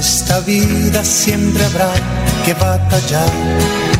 esta vida siempre habrá que batallar.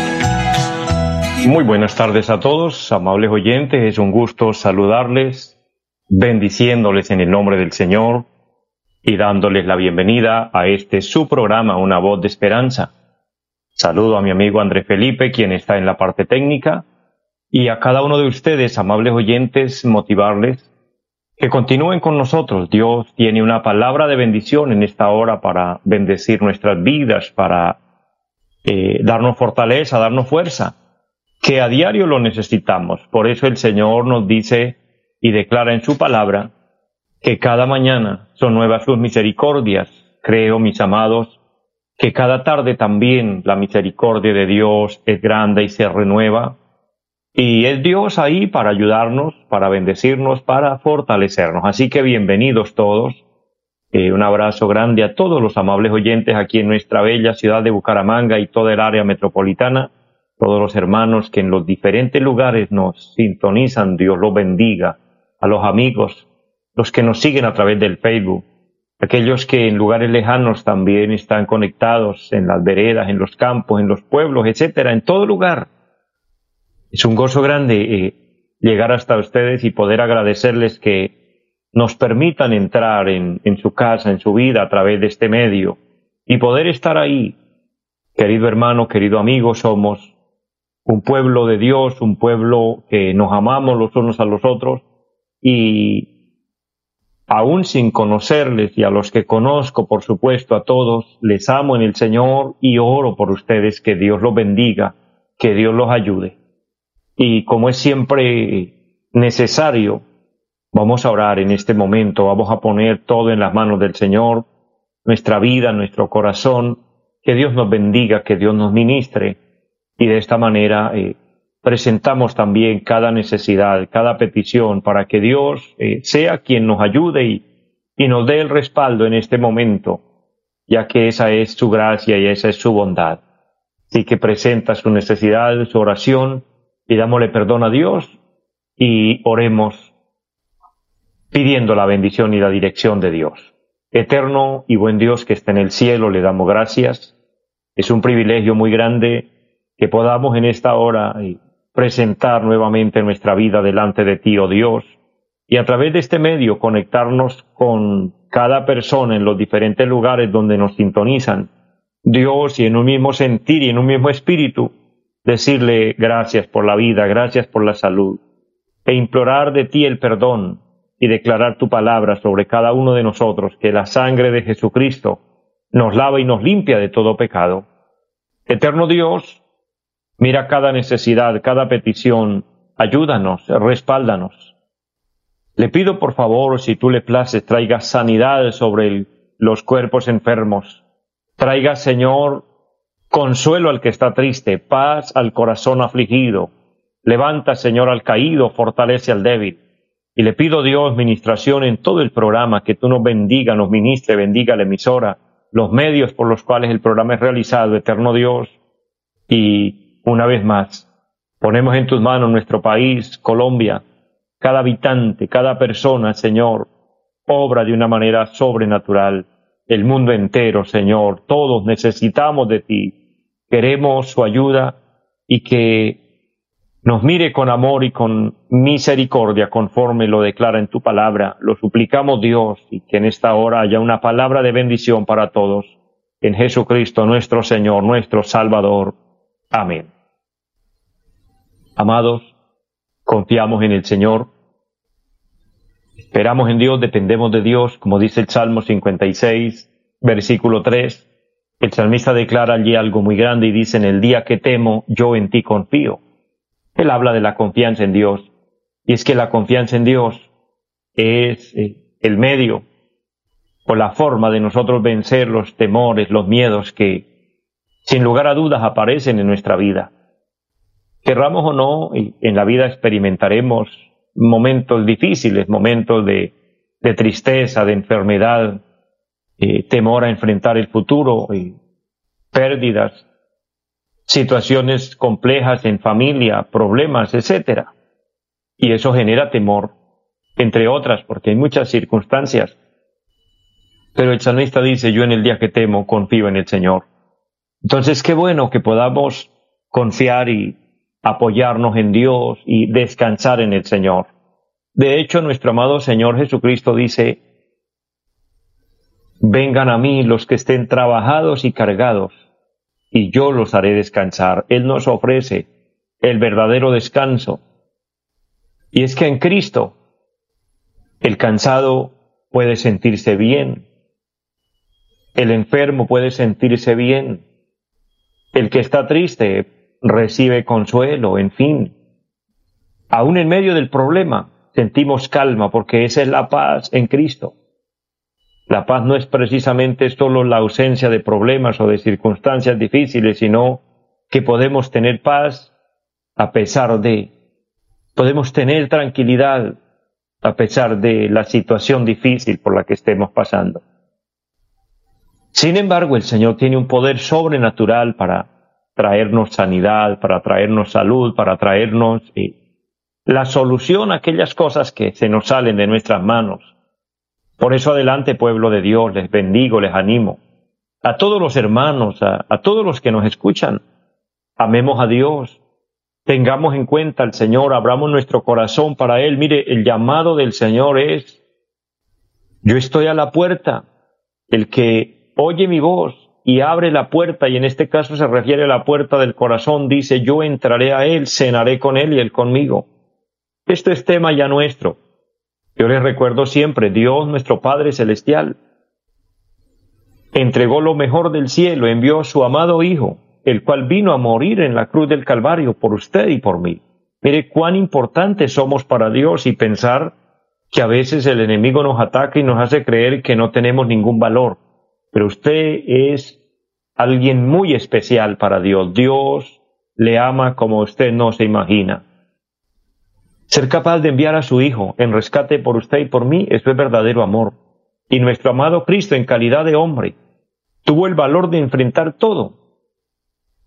Muy buenas tardes a todos, amables oyentes. Es un gusto saludarles, bendiciéndoles en el nombre del Señor y dándoles la bienvenida a este su programa, Una voz de esperanza. Saludo a mi amigo André Felipe, quien está en la parte técnica, y a cada uno de ustedes, amables oyentes, motivarles que continúen con nosotros. Dios tiene una palabra de bendición en esta hora para bendecir nuestras vidas, para eh, darnos fortaleza, darnos fuerza que a diario lo necesitamos. Por eso el Señor nos dice y declara en su palabra que cada mañana son nuevas sus misericordias. Creo, mis amados, que cada tarde también la misericordia de Dios es grande y se renueva. Y es Dios ahí para ayudarnos, para bendecirnos, para fortalecernos. Así que bienvenidos todos. Eh, un abrazo grande a todos los amables oyentes aquí en nuestra bella ciudad de Bucaramanga y toda el área metropolitana todos los hermanos que en los diferentes lugares nos sintonizan, Dios los bendiga, a los amigos, los que nos siguen a través del Facebook, aquellos que en lugares lejanos también están conectados en las veredas, en los campos, en los pueblos, etcétera, en todo lugar. Es un gozo grande eh, llegar hasta ustedes y poder agradecerles que nos permitan entrar en, en su casa, en su vida a través de este medio y poder estar ahí. Querido hermano, querido amigo, somos un pueblo de Dios, un pueblo que nos amamos los unos a los otros y aún sin conocerles y a los que conozco, por supuesto, a todos, les amo en el Señor y oro por ustedes, que Dios los bendiga, que Dios los ayude. Y como es siempre necesario, vamos a orar en este momento, vamos a poner todo en las manos del Señor, nuestra vida, nuestro corazón, que Dios nos bendiga, que Dios nos ministre y de esta manera eh, presentamos también cada necesidad, cada petición para que Dios eh, sea quien nos ayude y, nos dé el respaldo en este momento, ya que esa es su gracia y esa es su bondad. Así que presenta su necesidad, su oración, y dámosle perdón a Dios y oremos pidiendo la bendición y la dirección de Dios. Eterno y buen Dios que está en el cielo, le damos gracias. Es un privilegio muy grande que podamos en esta hora eh, presentar nuevamente nuestra vida delante de ti, oh Dios, y a través de este medio conectarnos con cada persona en los diferentes lugares donde nos sintonizan, Dios, y en un mismo sentir y en un mismo espíritu, decirle gracias por la vida, gracias por la salud, e implorar de ti el perdón y declarar tu palabra sobre cada uno de nosotros, que la sangre de Jesucristo nos lava y nos limpia de todo pecado. Eterno Dios, Mira cada necesidad, cada petición, ayúdanos, respáldanos. Le pido por favor, si tú le places, traiga sanidad sobre los cuerpos enfermos. Traiga, Señor, consuelo al que está triste, paz al corazón afligido. Levanta, Señor, al caído, fortalece al débil. Y le pido, Dios, ministración en todo el programa, que tú nos bendiga, nos ministre, bendiga la emisora, los medios por los cuales el programa es realizado, eterno Dios. Y una vez más, ponemos en tus manos nuestro país, Colombia, cada habitante, cada persona, Señor, obra de una manera sobrenatural. El mundo entero, Señor, todos necesitamos de ti. Queremos su ayuda y que nos mire con amor y con misericordia conforme lo declara en tu palabra. Lo suplicamos Dios y que en esta hora haya una palabra de bendición para todos. En Jesucristo nuestro Señor, nuestro Salvador. Amén. Amados, confiamos en el Señor, esperamos en Dios, dependemos de Dios, como dice el Salmo 56, versículo 3. El salmista declara allí algo muy grande y dice, en el día que temo, yo en ti confío. Él habla de la confianza en Dios. Y es que la confianza en Dios es eh, el medio o la forma de nosotros vencer los temores, los miedos que sin lugar a dudas aparecen en nuestra vida. Querramos o no, en la vida experimentaremos momentos difíciles, momentos de, tristeza, de enfermedad, eh, temor a enfrentar el futuro, pérdidas, situaciones complejas en familia, problemas, etc. Y eso genera temor, entre otras, porque hay muchas circunstancias. Pero el salmista dice, yo en el día que temo confío en el Señor. Entonces, qué bueno que podamos confiar y apoyarnos en Dios y descansar en el Señor. De hecho, nuestro amado Señor Jesucristo dice, vengan a mí los que estén trabajados y cargados, y yo los haré descansar. Él nos ofrece el verdadero descanso. Y es que en Cristo el cansado puede sentirse bien, el enfermo puede sentirse bien, el que está triste recibe consuelo, en fin. Aún en medio del problema sentimos calma porque esa es la paz en Cristo. La paz no es precisamente solo la ausencia de problemas o de circunstancias difíciles, sino que podemos tener paz a pesar de, podemos tener tranquilidad a pesar de la situación difícil por la que estemos pasando. Sin embargo, el Señor tiene un poder sobrenatural para traernos sanidad, para traernos salud, para traernos eh, la solución a aquellas cosas que se nos salen de nuestras manos. Por eso adelante, pueblo de Dios, les bendigo, les animo. A todos los hermanos, a, a todos los que nos escuchan, amemos a Dios, tengamos en cuenta al Señor, abramos nuestro corazón para Él. Mire, el llamado del Señor es, yo estoy a la puerta, el que oye mi voz y abre la puerta, y en este caso se refiere a la puerta del corazón, dice, yo entraré a él, cenaré con él y él conmigo. Esto es tema ya nuestro. Yo les recuerdo siempre, Dios nuestro Padre Celestial entregó lo mejor del cielo, envió a su amado Hijo, el cual vino a morir en la cruz del Calvario por usted y por mí. Mire cuán importantes somos para Dios y pensar que a veces el enemigo nos ataca y nos hace creer que no tenemos ningún valor pero usted es alguien muy especial para Dios. Dios le ama como usted no se imagina. Ser capaz de enviar a su Hijo en rescate por usted y por mí, eso es verdadero amor. Y nuestro amado Cristo, en calidad de hombre, tuvo el valor de enfrentar todo.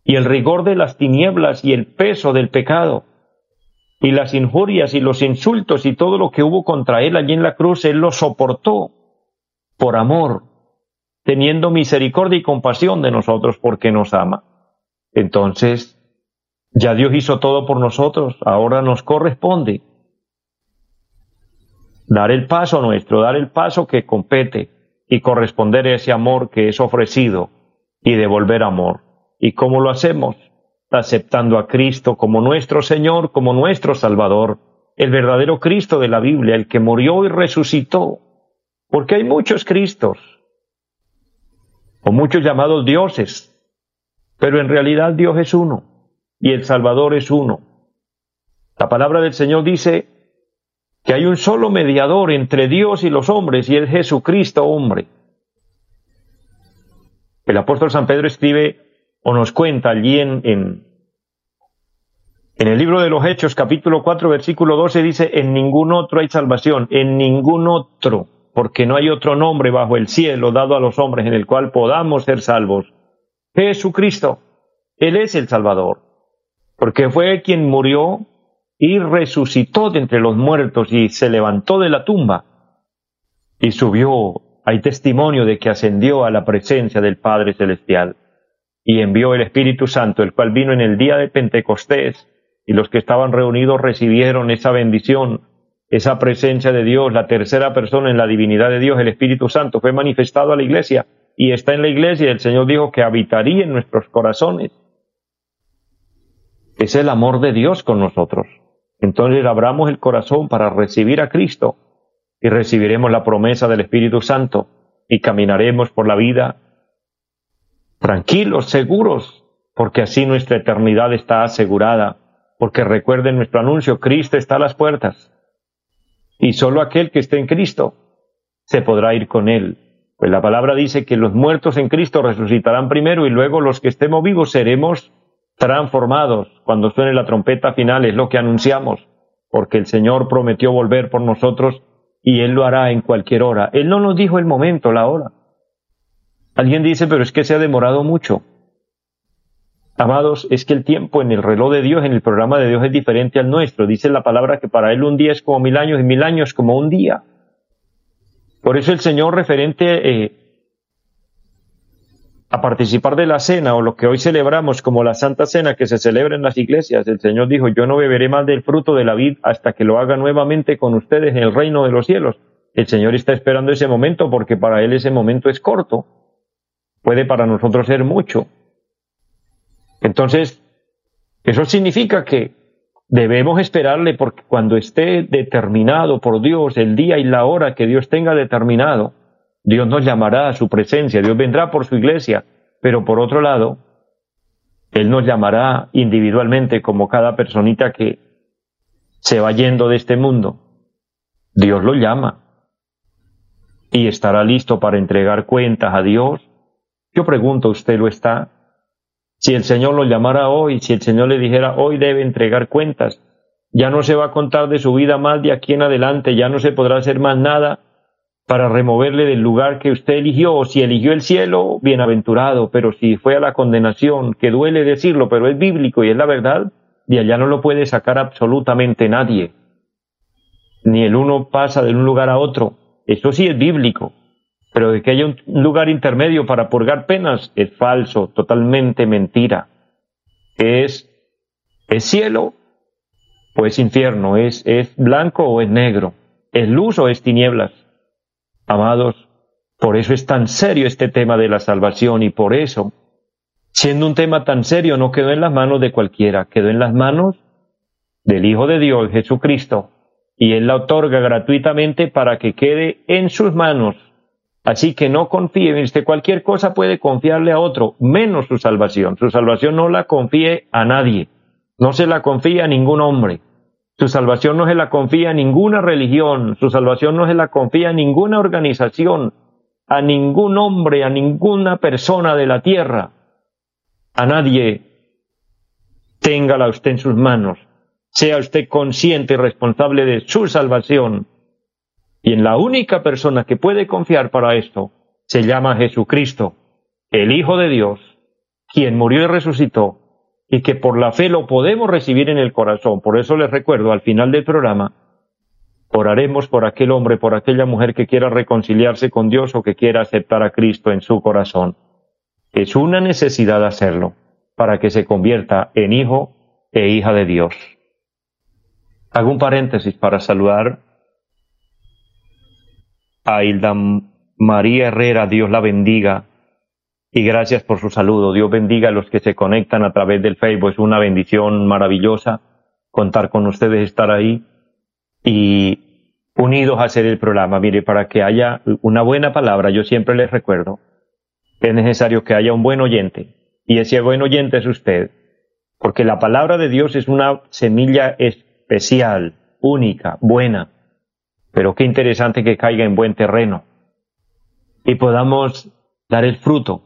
Y el rigor de las tinieblas y el peso del pecado, y las injurias y los insultos y todo lo que hubo contra él allí en la cruz, él lo soportó por amor, teniendo misericordia y compasión de nosotros porque nos ama. Entonces, ya Dios hizo todo por nosotros, ahora nos corresponde dar el paso nuestro, dar el paso que compete y corresponder a ese amor que es ofrecido y devolver amor. ¿Y cómo lo hacemos? Aceptando a Cristo como nuestro Señor, como nuestro Salvador, el verdadero Cristo de la Biblia, el que murió y resucitó. Porque hay muchos Cristos, o muchos llamados dioses, pero en realidad Dios es uno y el Salvador es uno. La palabra del Señor dice que hay un solo mediador entre Dios y los hombres y es Jesucristo hombre. El apóstol San Pedro escribe o nos cuenta allí en, en, el libro de los Hechos capítulo 4 versículo 12 dice, en ningún otro hay salvación, en ningún otro porque no hay otro nombre bajo el cielo dado a los hombres en el cual podamos ser salvos. Jesucristo, Él es el Salvador, porque fue quien murió y resucitó de entre los muertos y se levantó de la tumba y subió. Hay testimonio de que ascendió a la presencia del Padre Celestial y envió el Espíritu Santo, el cual vino en el día de Pentecostés y los que estaban reunidos recibieron esa bendición esa presencia de Dios, la tercera persona en la divinidad de Dios, el Espíritu Santo, fue manifestado a la iglesia y está en la iglesia el Señor dijo que habitaría en nuestros corazones. Es el amor de Dios con nosotros. Entonces abramos el corazón para recibir a Cristo y recibiremos la promesa del Espíritu Santo y caminaremos por la vida tranquilos, seguros, porque así nuestra eternidad está asegurada, porque recuerden nuestro anuncio, Cristo está a las puertas y solo aquel que esté en Cristo se podrá ir con él. Pues la palabra dice que los muertos en Cristo resucitarán primero y luego los que estemos vivos seremos transformados cuando suene la trompeta final, es lo que anunciamos, porque el Señor prometió volver por nosotros y Él lo hará en cualquier hora. Él no nos dijo el momento, la hora. Alguien dice, pero es que se ha demorado mucho. Amados, es que el tiempo en el reloj de Dios, en el programa de Dios es diferente al nuestro. Dice la palabra que para Él un día es como mil años y mil años como un día. Por eso el Señor referente eh, a participar de la cena o lo que hoy celebramos como la Santa Cena que se celebra en las iglesias, el Señor dijo, yo no beberé más del fruto de la vid hasta que lo haga nuevamente con ustedes en el reino de los cielos. El Señor está esperando ese momento porque para Él ese momento es corto. Puede para nosotros ser mucho. Entonces, eso significa que debemos esperarle porque cuando esté determinado por Dios el día y la hora que Dios tenga determinado, Dios nos llamará a su presencia, Dios vendrá por su iglesia, pero por otro lado, Él nos llamará individualmente como cada personita que se va yendo de este mundo. Dios lo llama y estará listo para entregar cuentas a Dios. Yo pregunto, ¿usted lo está? Si el Señor lo llamara hoy, si el Señor le dijera, hoy debe entregar cuentas, ya no se va a contar de su vida más de aquí en adelante, ya no se podrá hacer más nada para removerle del lugar que usted eligió, o si eligió el cielo, bienaventurado, pero si fue a la condenación, que duele decirlo, pero es bíblico y es la verdad, de allá no lo puede sacar absolutamente nadie. Ni el uno pasa de un lugar a otro, eso sí es bíblico, pero de que haya un lugar intermedio para purgar penas es falso, totalmente mentira. Es, cielo o es infierno, es, es blanco o es negro, es luz o es tinieblas. Amados, por eso es tan serio este tema de la salvación y por eso, siendo un tema tan serio, no quedó en las manos de cualquiera, quedó en las manos del Hijo de Dios, Jesucristo, y Él la otorga gratuitamente para que quede en sus manos. Así que no confíe, en usted cualquier cosa puede confiarle a otro, menos su salvación. Su salvación no la confíe a nadie, no se la confía a ningún hombre. Su salvación no se la confía a ninguna religión, su salvación no se la confía a ninguna organización, a ningún hombre, a ninguna persona de la tierra, a nadie. Téngala usted en sus manos, sea usted consciente y responsable de su salvación. Y en la única persona que puede confiar para esto se llama Jesucristo, el Hijo de Dios, quien murió y resucitó y que por la fe lo podemos recibir en el corazón. Por eso les recuerdo, al final del programa, oraremos por aquel hombre, por aquella mujer que quiera reconciliarse con Dios o que quiera aceptar a Cristo en su corazón. Es una necesidad hacerlo para que se convierta en hijo e hija de Dios. Hago un paréntesis para saludar a Hilda María Herrera, Dios la bendiga, y gracias por su saludo. Dios bendiga a los que se conectan a través del Facebook. Es una bendición maravillosa contar con ustedes, estar ahí y unidos a hacer el programa. Mire, para que haya una buena palabra, yo siempre les recuerdo, es necesario que haya un buen oyente. Y ese buen oyente es usted. Porque la palabra de Dios es una semilla especial, única, buena. Pero qué interesante que caiga en buen terreno. Y podamos dar el fruto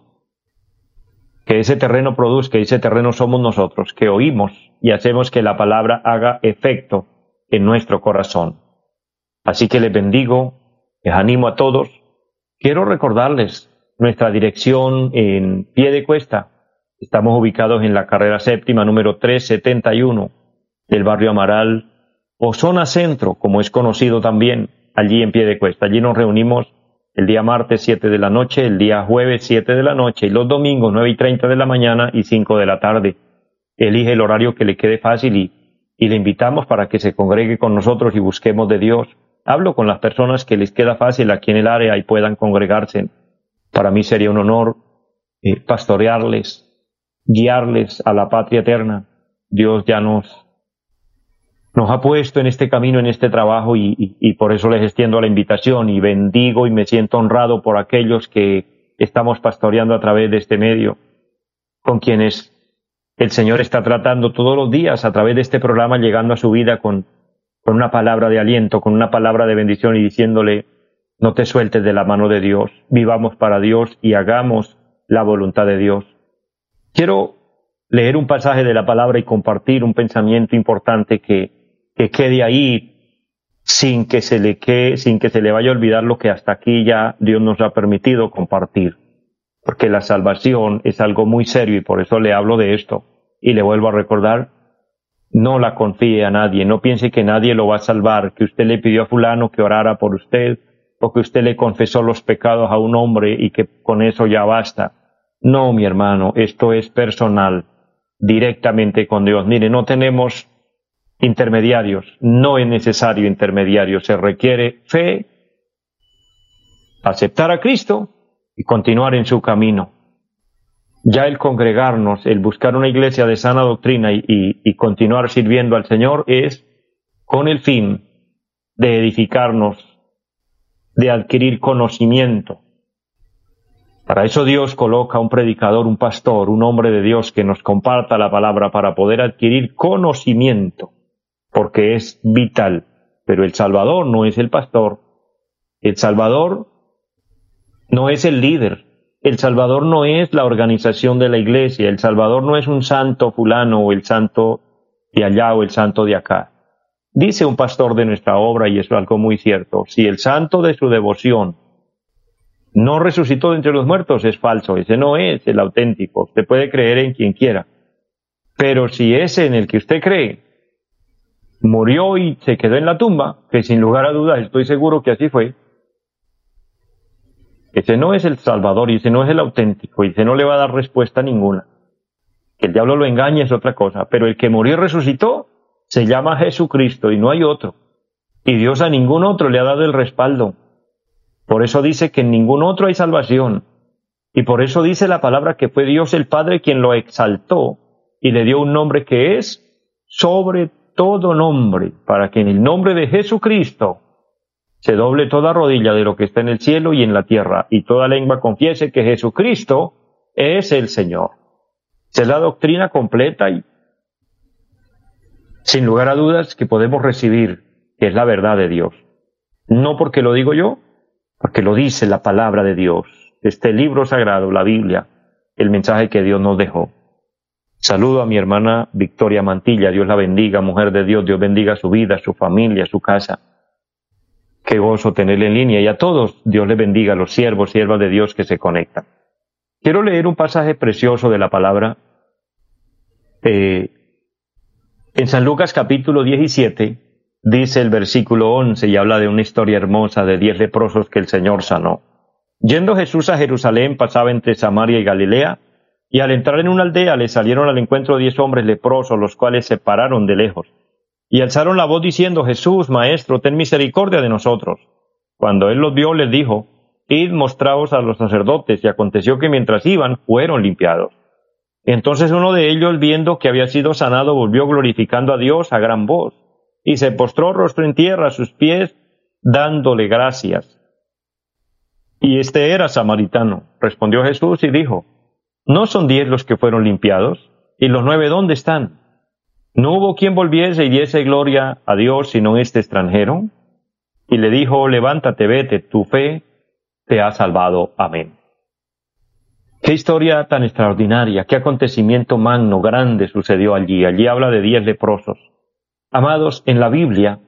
que ese terreno produzca, ese terreno somos nosotros, que oímos y hacemos que la palabra haga efecto en nuestro corazón. Así que les bendigo, les animo a todos. Quiero recordarles nuestra dirección en pie de cuesta. Estamos ubicados en la carrera séptima número 371 del barrio Amaral o zona centro, como es conocido también, allí en pie de cuesta. Allí nos reunimos el día martes 7 de la noche, el día jueves 7 de la noche y los domingos 9 y 30 de la mañana y 5 de la tarde. Elige el horario que le quede fácil y, le invitamos para que se congregue con nosotros y busquemos de Dios. Hablo con las personas que les queda fácil aquí en el área y puedan congregarse. Para mí sería un honor eh, pastorearles, guiarles a la patria eterna. Dios ya nos nos ha puesto en este camino, en este trabajo y, por eso les extiendo la invitación y bendigo y me siento honrado por aquellos que estamos pastoreando a través de este medio, con quienes el Señor está tratando todos los días a través de este programa, llegando a su vida con, con una palabra de aliento, con una palabra de bendición y diciéndole, No te sueltes de la mano de Dios, vivamos para Dios y hagamos la voluntad de Dios. Quiero leer un pasaje de la palabra y compartir un pensamiento importante que, que quede ahí sin que se le quede, sin que se le vaya a olvidar lo que hasta aquí ya Dios nos ha permitido compartir. Porque la salvación es algo muy serio y por eso le hablo de esto. Y le vuelvo a recordar, no la confíe a nadie, no piense que nadie lo va a salvar, que usted le pidió a fulano que orara por usted, o que usted le confesó los pecados a un hombre y que con eso ya basta. No, mi hermano, esto es personal, directamente con Dios. Mire, no tenemos intermediarios, no es necesario intermediarios, se requiere fe, aceptar a Cristo y continuar en su camino. Ya el congregarnos, el buscar una iglesia de sana doctrina y, y continuar sirviendo al Señor es con el fin de edificarnos de adquirir conocimiento. Para eso Dios coloca un predicador, un pastor, un hombre de Dios que nos comparta la palabra para poder adquirir conocimiento, porque es vital. Pero el Salvador no es el pastor. El Salvador no es el líder. El Salvador no es la organización de la iglesia. El Salvador no es un santo fulano o el santo de allá o el santo de acá. Dice un pastor de nuestra obra, y es algo muy cierto, si el santo de su devoción no resucitó de entre los muertos, es falso, ese no es el auténtico, usted puede creer en quien quiera. Pero si ese en el que usted cree murió y se quedó en la tumba, que sin lugar a dudas estoy seguro que así fue, ese no es el Salvador y ese no es el auténtico y ese no le va a dar respuesta ninguna. Que el diablo lo engañe es otra cosa, pero el que murió y resucitó, se llama Jesucristo y no hay otro. Y Dios a ningún otro le ha dado el respaldo. Por eso dice que en ningún otro hay salvación. Y por eso dice la palabra que fue Dios el Padre quien lo exaltó y le dio un nombre que es sobre todo nombre, para que en el nombre de Jesucristo se doble toda rodilla de lo que está en el cielo y en la tierra, y toda lengua confiese que Jesucristo es el Señor. Esa es la doctrina completa y sin lugar a dudas que podemos recibir, que es la verdad de Dios. No porque lo digo yo, porque lo dice la palabra de Dios, este libro sagrado, la Biblia, el mensaje que Dios nos dejó. Saludo a mi hermana Victoria Mantilla, Dios la bendiga, mujer de Dios, Dios bendiga su vida, su familia, su casa. Qué gozo tenerle en línea y a todos Dios le bendiga, los siervos, siervas de Dios que se conectan. Quiero leer un pasaje precioso de la palabra eh, en San Lucas capítulo 17 dice el versículo 11 y habla de una historia hermosa de diez leprosos que el Señor sanó. Yendo Jesús a Jerusalén pasaba entre Samaria y Galilea, y al entrar en una aldea le salieron al encuentro diez hombres leprosos, los cuales se pararon de lejos, y alzaron la voz diciendo, Jesús, Maestro, ten misericordia de nosotros. Cuando él los vio, les dijo, Id mostraos a los sacerdotes, y aconteció que mientras iban, fueron limpiados. Entonces uno de ellos, viendo que había sido sanado, volvió glorificando a Dios a gran voz, y se postró rostro en tierra a sus pies, dándole gracias. Y este era samaritano. Respondió Jesús y dijo, ¿no son diez los que fueron limpiados? ¿Y los nueve dónde están? ¿No hubo quien volviese y diese gloria a Dios sino este extranjero? Y le dijo, levántate, vete, tu fe te ha salvado. Amén. Qué historia tan extraordinaria, qué acontecimiento magno, grande sucedió allí. Allí habla de diez leprosos. Amados, en la Biblia,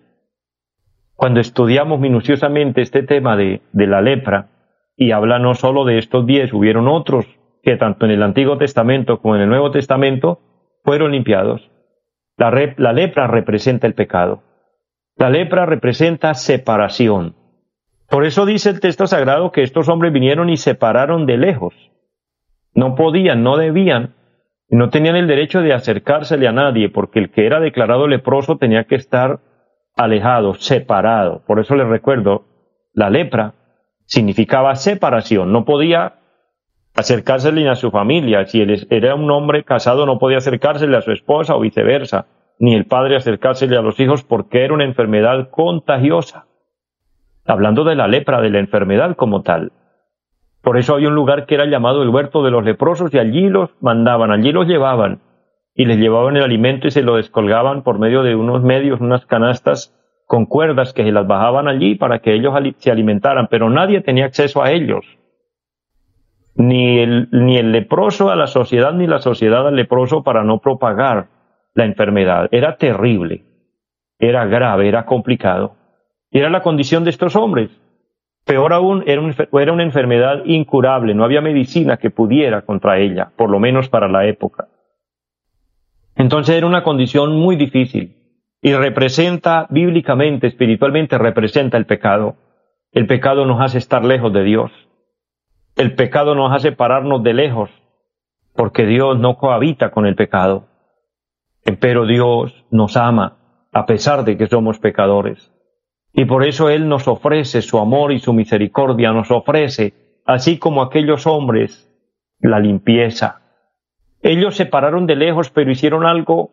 cuando estudiamos minuciosamente este tema de, de la lepra, y habla no solo de estos diez, hubieron otros que tanto en el Antiguo Testamento como en el Nuevo Testamento fueron limpiados. La, lepra representa el pecado. La lepra representa separación. Por eso dice el texto sagrado que estos hombres vinieron y separaron de lejos. No podían, no debían, no tenían el derecho de acercársele a nadie, porque el que era declarado leproso tenía que estar alejado, separado. Por eso les recuerdo, la lepra significaba separación, no podía acercársele a su familia. Si él era un hombre casado, no podía acercársele a su esposa o viceversa, ni el padre acercársele a los hijos porque era una enfermedad contagiosa. Hablando de la lepra, de la enfermedad como tal. Por eso había un lugar que era llamado el huerto de los leprosos y allí los mandaban, allí los llevaban y les llevaban el alimento y se lo descolgaban por medio de unos medios, unas canastas con cuerdas que se las bajaban allí para que ellos se alimentaran, pero nadie tenía acceso a ellos. Ni el, ni el leproso a la sociedad, ni la sociedad al leproso para no propagar la enfermedad. Era terrible, era grave, era complicado. Y era la condición de estos hombres. Peor aún, era, era una enfermedad incurable, no había medicina que pudiera contra ella, por lo menos para la época. Entonces era una condición muy difícil y representa bíblicamente, espiritualmente, representa el pecado. El pecado nos hace estar lejos de Dios. El pecado nos hace pararnos de lejos, porque Dios no cohabita con el pecado. Pero Dios nos ama, a pesar de que somos pecadores. Y por eso Él nos ofrece su amor y su misericordia, nos ofrece, así como aquellos hombres, la limpieza. Ellos se pararon de lejos, pero hicieron algo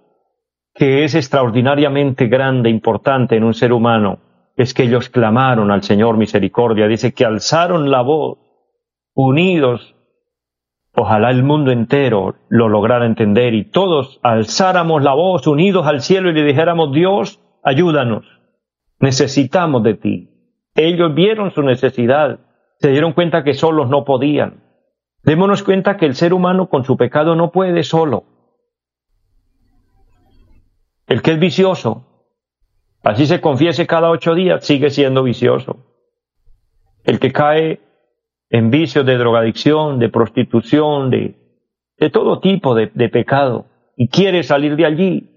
que es extraordinariamente grande, importante en un ser humano, es que ellos clamaron al Señor misericordia. Dice que alzaron la voz, unidos. Ojalá el mundo entero lo lograra entender y todos alzáramos la voz unidos al cielo y le dijéramos, Dios, ayúdanos necesitamos de ti. Ellos vieron su necesidad, se dieron cuenta que solos no podían. Démonos cuenta que el ser humano con su pecado no puede solo. El que es vicioso, así se confiese cada ocho días, sigue siendo vicioso. El que cae en vicios de drogadicción, de prostitución, de, de todo tipo de, de pecado, y quiere salir de allí,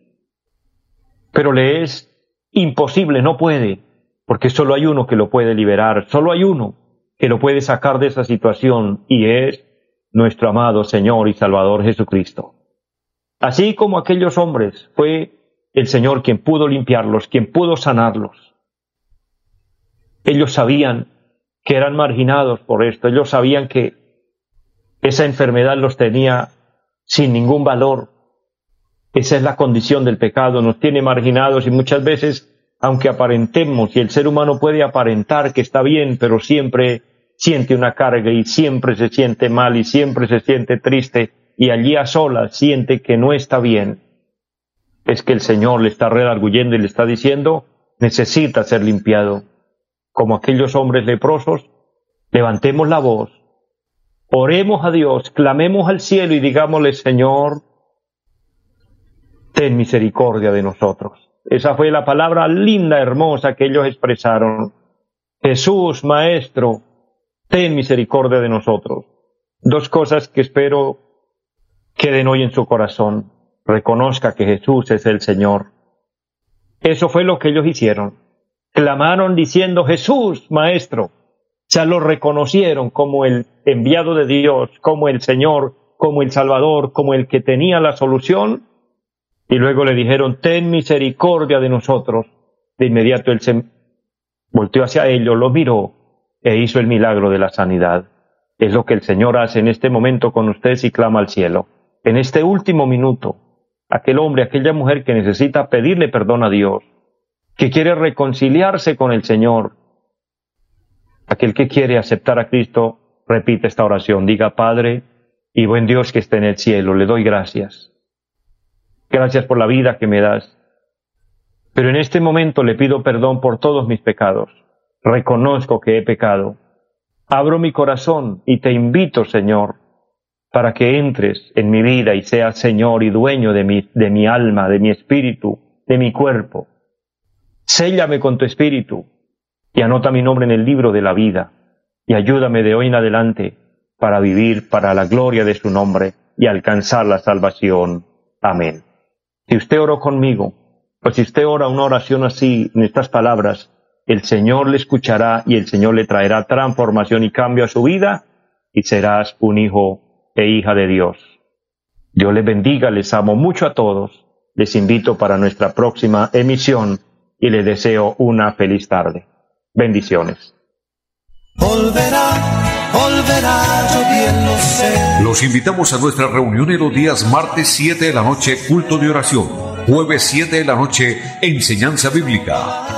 pero le es Imposible, no puede, porque solo hay uno que lo puede liberar, solo hay uno que lo puede sacar de esa situación y es nuestro amado Señor y Salvador Jesucristo. Así como aquellos hombres, fue el Señor quien pudo limpiarlos, quien pudo sanarlos. Ellos sabían que eran marginados por esto, ellos sabían que esa enfermedad los tenía sin ningún valor, esa es la condición del pecado, nos tiene marginados y muchas veces, aunque aparentemos, y el ser humano puede aparentar que está bien, pero siempre siente una carga y siempre se siente mal y siempre se siente triste y allí a solas siente que no está bien, es que el Señor le está redarguyendo y le está diciendo, necesita ser limpiado. Como aquellos hombres leprosos, levantemos la voz, oremos a Dios, clamemos al cielo y digámosle, Señor, ten misericordia de nosotros. Esa fue la palabra linda, hermosa que ellos expresaron. Jesús, Maestro, ten misericordia de nosotros. Dos cosas que espero queden hoy en su corazón. Reconozca que Jesús es el Señor. Eso fue lo que ellos hicieron. Clamaron diciendo, Jesús, Maestro. Ya lo reconocieron como el enviado de Dios, como el Señor, como el Salvador, como el que tenía la solución y luego le dijeron, ten misericordia de nosotros. De inmediato él se volteó hacia ellos, lo miró e hizo el milagro de la sanidad. Es lo que el Señor hace en este momento con ustedes y clama al cielo. En este último minuto, aquel hombre, aquella mujer que necesita pedirle perdón a Dios, que quiere reconciliarse con el Señor, aquel que quiere aceptar a Cristo, repite esta oración, diga, Padre y buen Dios que esté en el cielo, le doy gracias Gracias por la vida que me das. Pero en este momento le pido perdón por todos mis pecados. Reconozco que he pecado. Abro mi corazón y te invito, Señor, para que entres en mi vida y seas Señor y dueño de mi, de mi alma, de mi espíritu, de mi cuerpo. Séllame con tu espíritu y anota mi nombre en el libro de la vida y ayúdame de hoy en adelante para vivir para la gloria de su nombre y alcanzar la salvación. Amén. Si usted oró conmigo, pues si usted ora una oración así, en estas palabras, el Señor le escuchará y el Señor le traerá transformación y cambio a su vida y serás un hijo e hija de Dios. Dios les bendiga, les amo mucho a todos, les invito para nuestra próxima emisión y les deseo una feliz tarde. Bendiciones. Los invitamos a nuestra reunión en los días martes 7 de la noche, culto de oración. Jueves 7 de la noche, enseñanza bíblica